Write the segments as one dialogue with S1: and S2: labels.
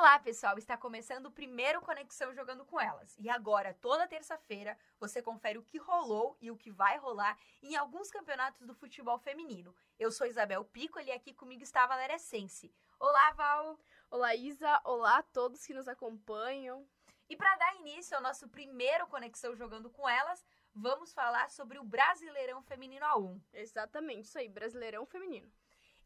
S1: Olá, pessoal! Está começando o primeiro Conexão Jogando com Elas. E agora, toda terça-feira, você confere o que rolou e o que vai rolar em alguns campeonatos do futebol feminino. Eu sou Isabel Piccoli e aqui comigo está a Valéria Sense. Olá, Val!
S2: Olá, Isa! Olá a todos que nos acompanham.
S1: E para dar início ao nosso primeiro Conexão Jogando com Elas, vamos falar sobre o Brasileirão Feminino A1.
S2: Exatamente, isso aí, Brasileirão Feminino.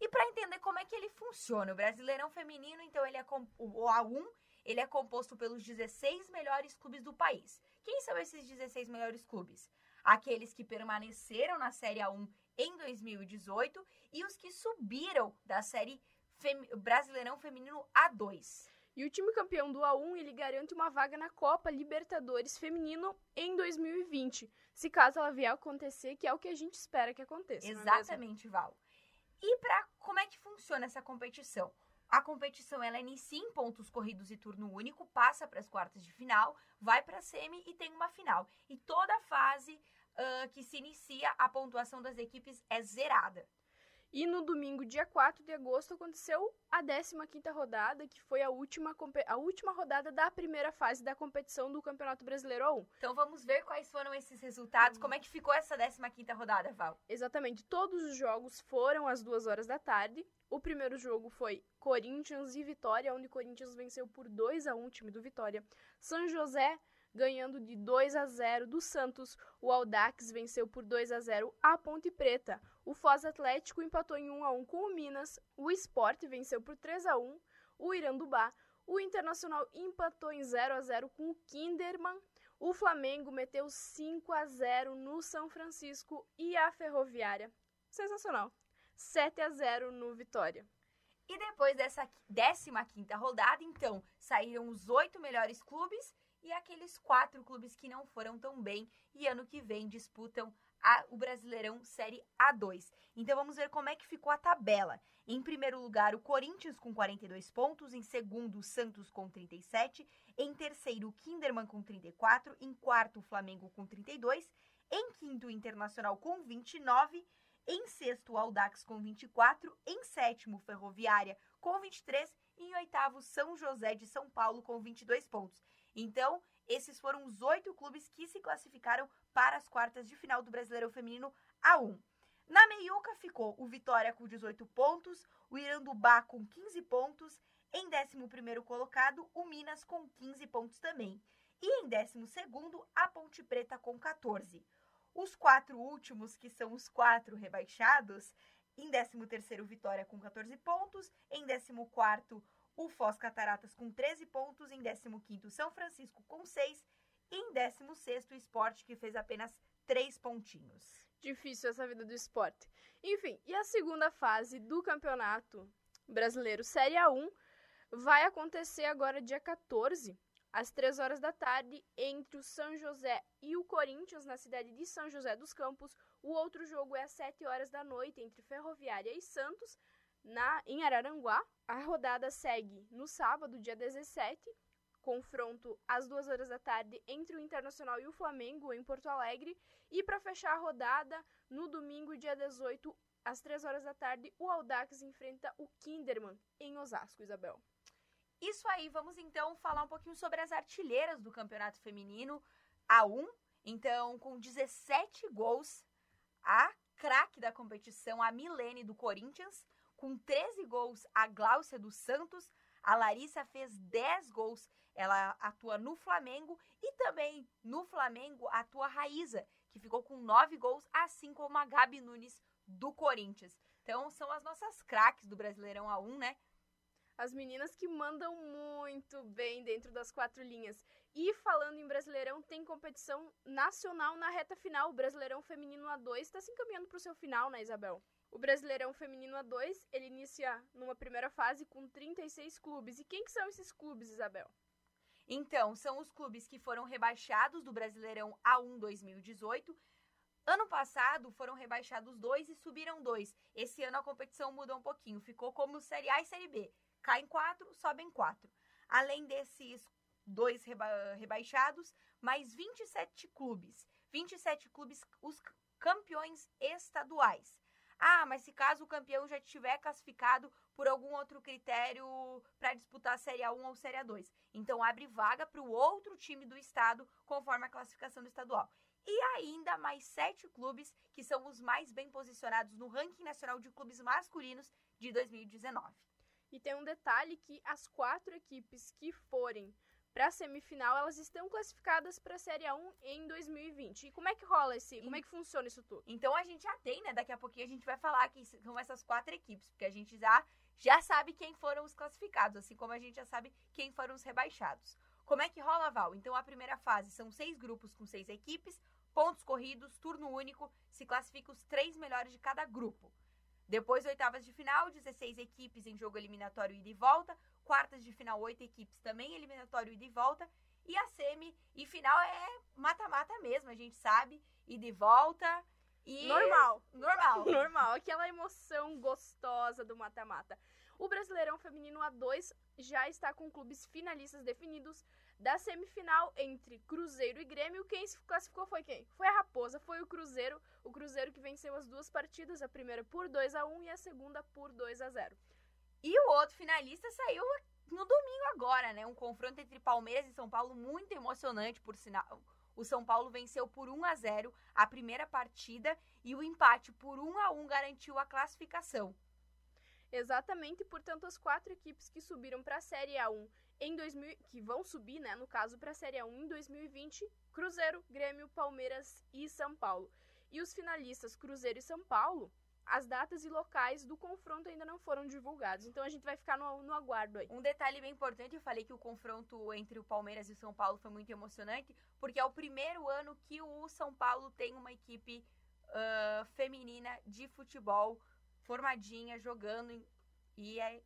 S1: E para entender como é que ele funciona, o Brasileirão Feminino, então ele é o A1, ele é composto pelos 16 melhores clubes do país. Quem são esses 16 melhores clubes? Aqueles que permaneceram na Série A1 em 2018 e os que subiram da Série Brasileirão Feminino A2.
S2: E o time campeão do A1, ele garante uma vaga na Copa Libertadores Feminino em 2020, se caso ela vier acontecer, que é o que a gente espera que aconteça.
S1: É Exatamente, é Val. E para como é que funciona essa competição? A competição ela inicia em pontos corridos e turno único, passa para as quartas de final, vai para a semi e tem uma final. E toda fase uh, que se inicia, a pontuação das equipes é zerada.
S2: E no domingo, dia 4 de agosto, aconteceu a 15ª rodada, que foi a última, a última rodada da primeira fase da competição do Campeonato Brasileiro 1.
S1: Então vamos ver quais foram esses resultados, como é que ficou essa 15ª rodada, Val?
S2: Exatamente, todos os jogos foram às 2 horas da tarde. O primeiro jogo foi Corinthians e Vitória, onde Corinthians venceu por 2 a 1 o time do Vitória. São José ganhando de 2 a 0 do Santos. O Aldax venceu por 2 a 0 a Ponte Preta. O Foz Atlético empatou em 1 a 1 com o Minas. O Sport venceu por 3 a 1 o Irandubá. O Internacional empatou em 0 a 0 com o Kinderman. O Flamengo meteu 5 a 0 no São Francisco e a Ferroviária. Sensacional. 7 a 0 no Vitória.
S1: E depois dessa 15ª rodada, então, saíram os oito melhores clubes e aqueles quatro clubes que não foram tão bem e ano que vem disputam a, o Brasileirão Série A2. Então vamos ver como é que ficou a tabela. Em primeiro lugar, o Corinthians com 42 pontos, em segundo, o Santos com 37, em terceiro, o Kinderman com 34, em quarto, o Flamengo com 32, em quinto, o Internacional com 29, em sexto, o Aldax com 24, em sétimo, Ferroviária com 23 e em oitavo, São José de São Paulo com 22 pontos. Então, esses foram os oito clubes que se classificaram para as quartas de final do Brasileirão Feminino A1. Na meiuca ficou o Vitória com 18 pontos, o Irandubá com 15 pontos, em 11º colocado o Minas com 15 pontos também, e em 12º a Ponte Preta com 14. Os quatro últimos, que são os quatro rebaixados, em 13º Vitória com 14 pontos, em 14º o Foz Cataratas com 13 pontos, em 15º São Francisco com 6 e em 16º o Esporte que fez apenas 3 pontinhos.
S2: Difícil essa vida do esporte. Enfim, e a segunda fase do Campeonato Brasileiro Série A1 vai acontecer agora dia 14, às 3 horas da tarde, entre o São José e o Corinthians, na cidade de São José dos Campos. O outro jogo é às 7 horas da noite, entre Ferroviária e Santos na, em Araranguá. A rodada segue no sábado, dia 17, confronto às duas horas da tarde entre o Internacional e o Flamengo em Porto Alegre. E para fechar a rodada, no domingo, dia 18, às 3 horas da tarde, o Audax enfrenta o Kinderman em Osasco, Isabel.
S1: Isso aí, vamos então falar um pouquinho sobre as artilheiras do Campeonato Feminino A1. Então, com 17 gols, a craque da competição, a Milene do Corinthians, com 13 gols, a Gláucia dos Santos. A Larissa fez 10 gols. Ela atua no Flamengo e também no Flamengo atua a Raíza, que ficou com 9 gols, assim como a Gabi Nunes do Corinthians. Então são as nossas craques do Brasileirão A1, né?
S2: As meninas que mandam muito bem dentro das quatro linhas. E falando em Brasileirão, tem competição nacional na reta final. O Brasileirão Feminino A2 está se encaminhando para o seu final, né, Isabel? O Brasileirão Feminino A2, ele inicia numa primeira fase com 36 clubes. E quem que são esses clubes, Isabel?
S1: Então, são os clubes que foram rebaixados do Brasileirão A1 2018. Ano passado foram rebaixados dois e subiram dois. Esse ano a competição mudou um pouquinho, ficou como Série A e Série B. Caem quatro, sobem quatro. Além desses dois reba rebaixados, mais 27 clubes. 27 clubes, os campeões estaduais. Ah, mas se caso o campeão já estiver classificado por algum outro critério para disputar a Série A1 ou Série A2. Então abre vaga para o outro time do estado conforme a classificação do estadual. E ainda mais sete clubes que são os mais bem posicionados no ranking nacional de clubes masculinos de 2019.
S2: E tem um detalhe que as quatro equipes que forem para a semifinal, elas estão classificadas para a Série A1 em 2020. E como é que rola esse, como é que funciona isso tudo?
S1: Então a gente já tem, né? Daqui a pouquinho a gente vai falar que são essas quatro equipes, porque a gente já já sabe quem foram os classificados, assim como a gente já sabe quem foram os rebaixados. Como é que rola, Val? Então a primeira fase são seis grupos com seis equipes, pontos corridos, turno único, se classifica os três melhores de cada grupo. Depois, oitavas de final, 16 equipes em jogo eliminatório ida e volta. Quartas de final, oito equipes também eliminatório ida e volta. E a semi e final é mata-mata mesmo, a gente sabe. Ida e volta. E...
S2: Normal.
S1: Normal.
S2: Normal. Aquela emoção gostosa do mata-mata. O Brasileirão Feminino A2 já está com clubes finalistas definidos da semifinal entre Cruzeiro e Grêmio. Quem se classificou foi quem? Foi a Raposa, foi o Cruzeiro. O Cruzeiro que venceu as duas partidas, a primeira por 2 a 1 e a segunda por 2 a 0.
S1: E o outro finalista saiu no domingo agora, né? Um confronto entre Palmeiras e São Paulo muito emocionante, por sinal. O São Paulo venceu por 1 a 0 a primeira partida e o empate por 1 a 1 garantiu a classificação.
S2: Exatamente, portanto, as quatro equipes que subiram para a Série A1 em 2000, que vão subir, né, no caso, para a Série A1 em 2020, Cruzeiro, Grêmio, Palmeiras e São Paulo. E os finalistas Cruzeiro e São Paulo, as datas e locais do confronto ainda não foram divulgados. Então a gente vai ficar no, no aguardo aí.
S1: Um detalhe bem importante, eu falei que o confronto entre o Palmeiras e o São Paulo foi muito emocionante, porque é o primeiro ano que o São Paulo tem uma equipe uh, feminina de futebol formadinha, jogando, e é,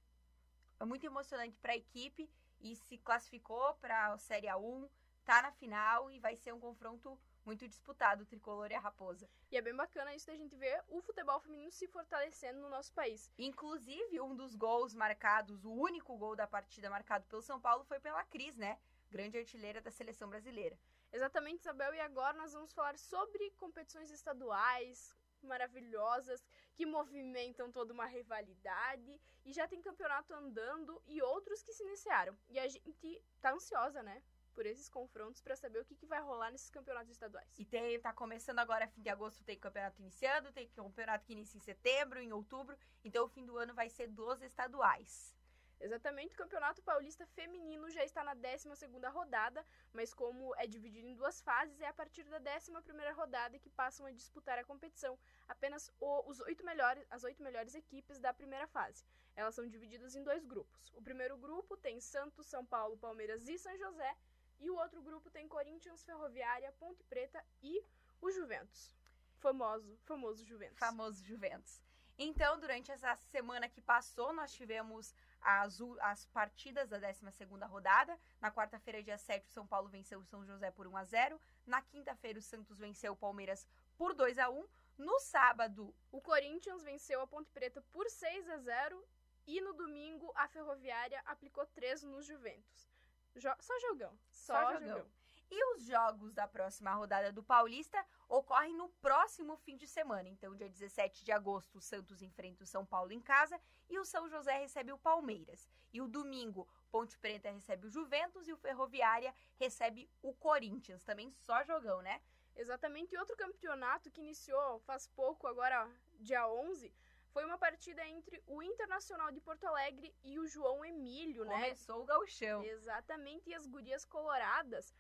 S1: é muito emocionante para a equipe e se classificou para a Série A1, tá na final e vai ser um confronto muito disputado, o tricolor e a raposa.
S2: E é bem bacana isso da gente ver o futebol feminino se fortalecendo no nosso país.
S1: Inclusive, um dos gols marcados, o único gol da partida marcado pelo São Paulo foi pela Cris, né? Grande artilheira da seleção brasileira.
S2: Exatamente, Isabel, e agora nós vamos falar sobre competições estaduais, maravilhosas que movimentam toda uma rivalidade e já tem campeonato andando e outros que se iniciaram. E a gente tá ansiosa, né? Por esses confrontos para saber o que, que vai rolar nesses campeonatos estaduais.
S1: E tem, tá começando agora, fim de agosto, tem campeonato iniciando, tem campeonato que inicia em setembro, em outubro. Então o fim do ano vai ser dos estaduais.
S2: Exatamente, o Campeonato Paulista Feminino já está na 12 rodada, mas como é dividido em duas fases, é a partir da 11 rodada que passam a disputar a competição apenas o, os oito melhores, as oito melhores equipes da primeira fase. Elas são divididas em dois grupos. O primeiro grupo tem Santos, São Paulo, Palmeiras e São José, e o outro grupo tem Corinthians, Ferroviária, Ponte Preta e o Juventus. Famoso, famoso Juventus.
S1: Famoso Juventus. Então, durante essa semana que passou, nós tivemos as, as partidas da 12 rodada. Na quarta-feira, dia 7, o São Paulo venceu o São José por 1 a 0 Na quinta-feira, o Santos venceu o Palmeiras por 2 a 1 No sábado,
S2: o Corinthians venceu a Ponte Preta por 6 a 0 E no domingo, a Ferroviária aplicou 3 nos Juventus. Jo só jogão. Só, só jogão. jogão.
S1: E os jogos da próxima rodada do Paulista ocorrem no próximo fim de semana. Então, dia 17 de agosto, o Santos enfrenta o São Paulo em casa e o São José recebe o Palmeiras. E o domingo, Ponte Preta recebe o Juventus e o Ferroviária recebe o Corinthians. Também só jogão, né?
S2: Exatamente. E outro campeonato que iniciou faz pouco, agora dia 11, foi uma partida entre o Internacional de Porto Alegre e o João Emílio,
S1: Começou
S2: né?
S1: Começou o gauchão.
S2: Exatamente. E as gurias coloradas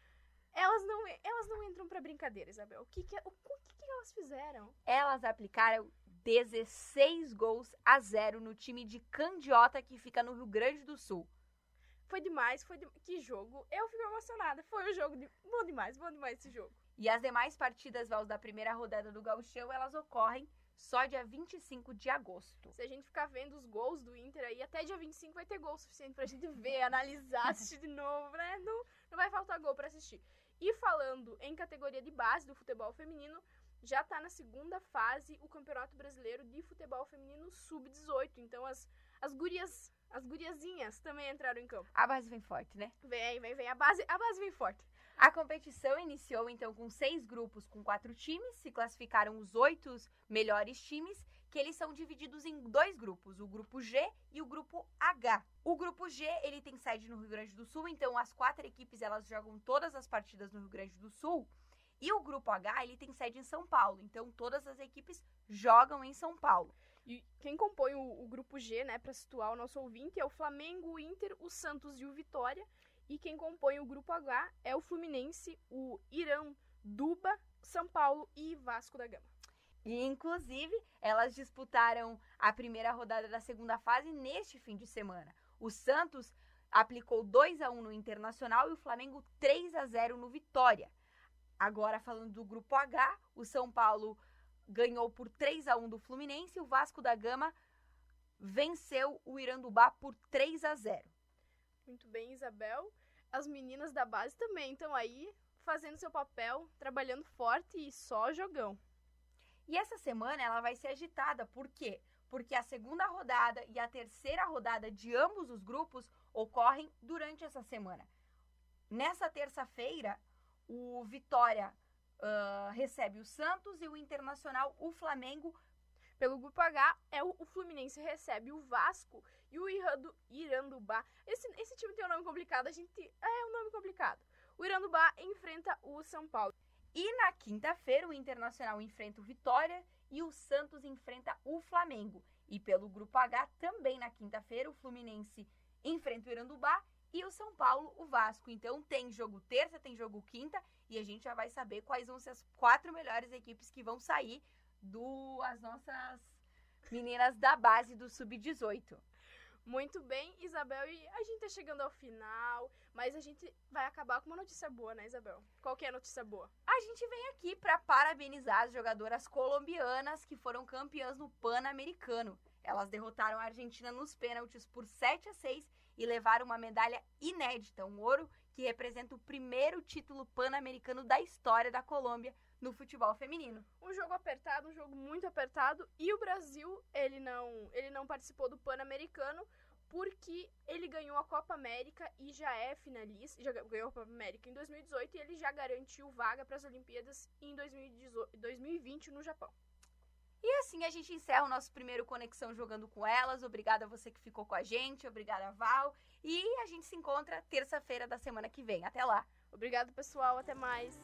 S2: elas não, elas não entram pra brincadeira, Isabel. O que que, o, o que, que elas fizeram?
S1: Elas aplicaram 16 gols a zero no time de Candiota, que fica no Rio Grande do Sul.
S2: Foi demais, foi de... que jogo. Eu fico emocionada. Foi um jogo de... bom demais, bom demais esse jogo.
S1: E as demais partidas, Vals, da primeira rodada do Gauchão, elas ocorrem só dia 25 de agosto.
S2: Se a gente ficar vendo os gols do Inter aí, até dia 25 vai ter gol suficiente pra gente ver, analisar, assistir de novo, né? Não, não vai faltar gol para assistir. E falando em categoria de base do futebol feminino, já está na segunda fase o Campeonato Brasileiro de Futebol Feminino Sub-18. Então as, as gurias, as guriazinhas também entraram em campo.
S1: A base vem forte, né?
S2: Vem, vem, vem. A base, a base vem forte.
S1: A competição iniciou então com seis grupos com quatro times, se classificaram os oito melhores times, que eles são divididos em dois grupos, o grupo G e o grupo H. O grupo G ele tem sede no Rio Grande do Sul, então as quatro equipes elas jogam todas as partidas no Rio Grande do Sul. E o grupo H ele tem sede em São Paulo, então todas as equipes jogam em São Paulo.
S2: E quem compõe o, o grupo G, né, para situar o nosso ouvinte, é o Flamengo, o Inter, o Santos e o Vitória. E quem compõe o grupo H é o Fluminense, o Irã, Duba, São Paulo e Vasco da Gama.
S1: E, inclusive, elas disputaram a primeira rodada da segunda fase neste fim de semana. O Santos aplicou 2 a 1 no Internacional e o Flamengo 3 a 0 no Vitória. Agora falando do grupo H, o São Paulo ganhou por 3 a 1 do Fluminense e o Vasco da Gama venceu o Irandubá por 3 a 0.
S2: Muito bem, Isabel. As meninas da base também estão aí fazendo seu papel, trabalhando forte e só jogão.
S1: E essa semana ela vai ser agitada, por quê? Porque a segunda rodada e a terceira rodada de ambos os grupos ocorrem durante essa semana. Nessa terça-feira, o Vitória uh, recebe o Santos e o Internacional, o Flamengo.
S2: Pelo grupo H, é o, o Fluminense recebe o Vasco e o Irando, Irandubá. Esse, esse time tem um nome complicado, a gente. É um nome complicado. O Irandubá enfrenta o São Paulo.
S1: E na quinta-feira, o Internacional enfrenta o Vitória e o Santos enfrenta o Flamengo. E pelo grupo H, também na quinta-feira, o Fluminense enfrenta o Irandubá e o São Paulo, o Vasco. Então tem jogo terça, tem jogo quinta e a gente já vai saber quais vão ser as quatro melhores equipes que vão sair do as nossas meninas da base do sub-18.
S2: Muito bem, Isabel, e a gente tá chegando ao final, mas a gente vai acabar com uma notícia boa, né, Isabel? Qual que é a notícia boa?
S1: A gente vem aqui para parabenizar as jogadoras colombianas que foram campeãs no Pan-Americano. Elas derrotaram a Argentina nos pênaltis por 7 a 6 e levaram uma medalha inédita, um ouro que representa o primeiro título pan-americano da história da Colômbia no futebol feminino.
S2: Um jogo apertado, um jogo muito apertado, e o Brasil, ele não, ele não participou do pan-americano porque ele ganhou a Copa América e já é finalista, já ganhou a Copa América em 2018 e ele já garantiu vaga para as Olimpíadas em 2020 no Japão.
S1: E assim a gente encerra o nosso primeiro Conexão Jogando com Elas. Obrigada a você que ficou com a gente, obrigada Val. E a gente se encontra terça-feira da semana que vem. Até lá.
S2: Obrigado, pessoal. Até mais.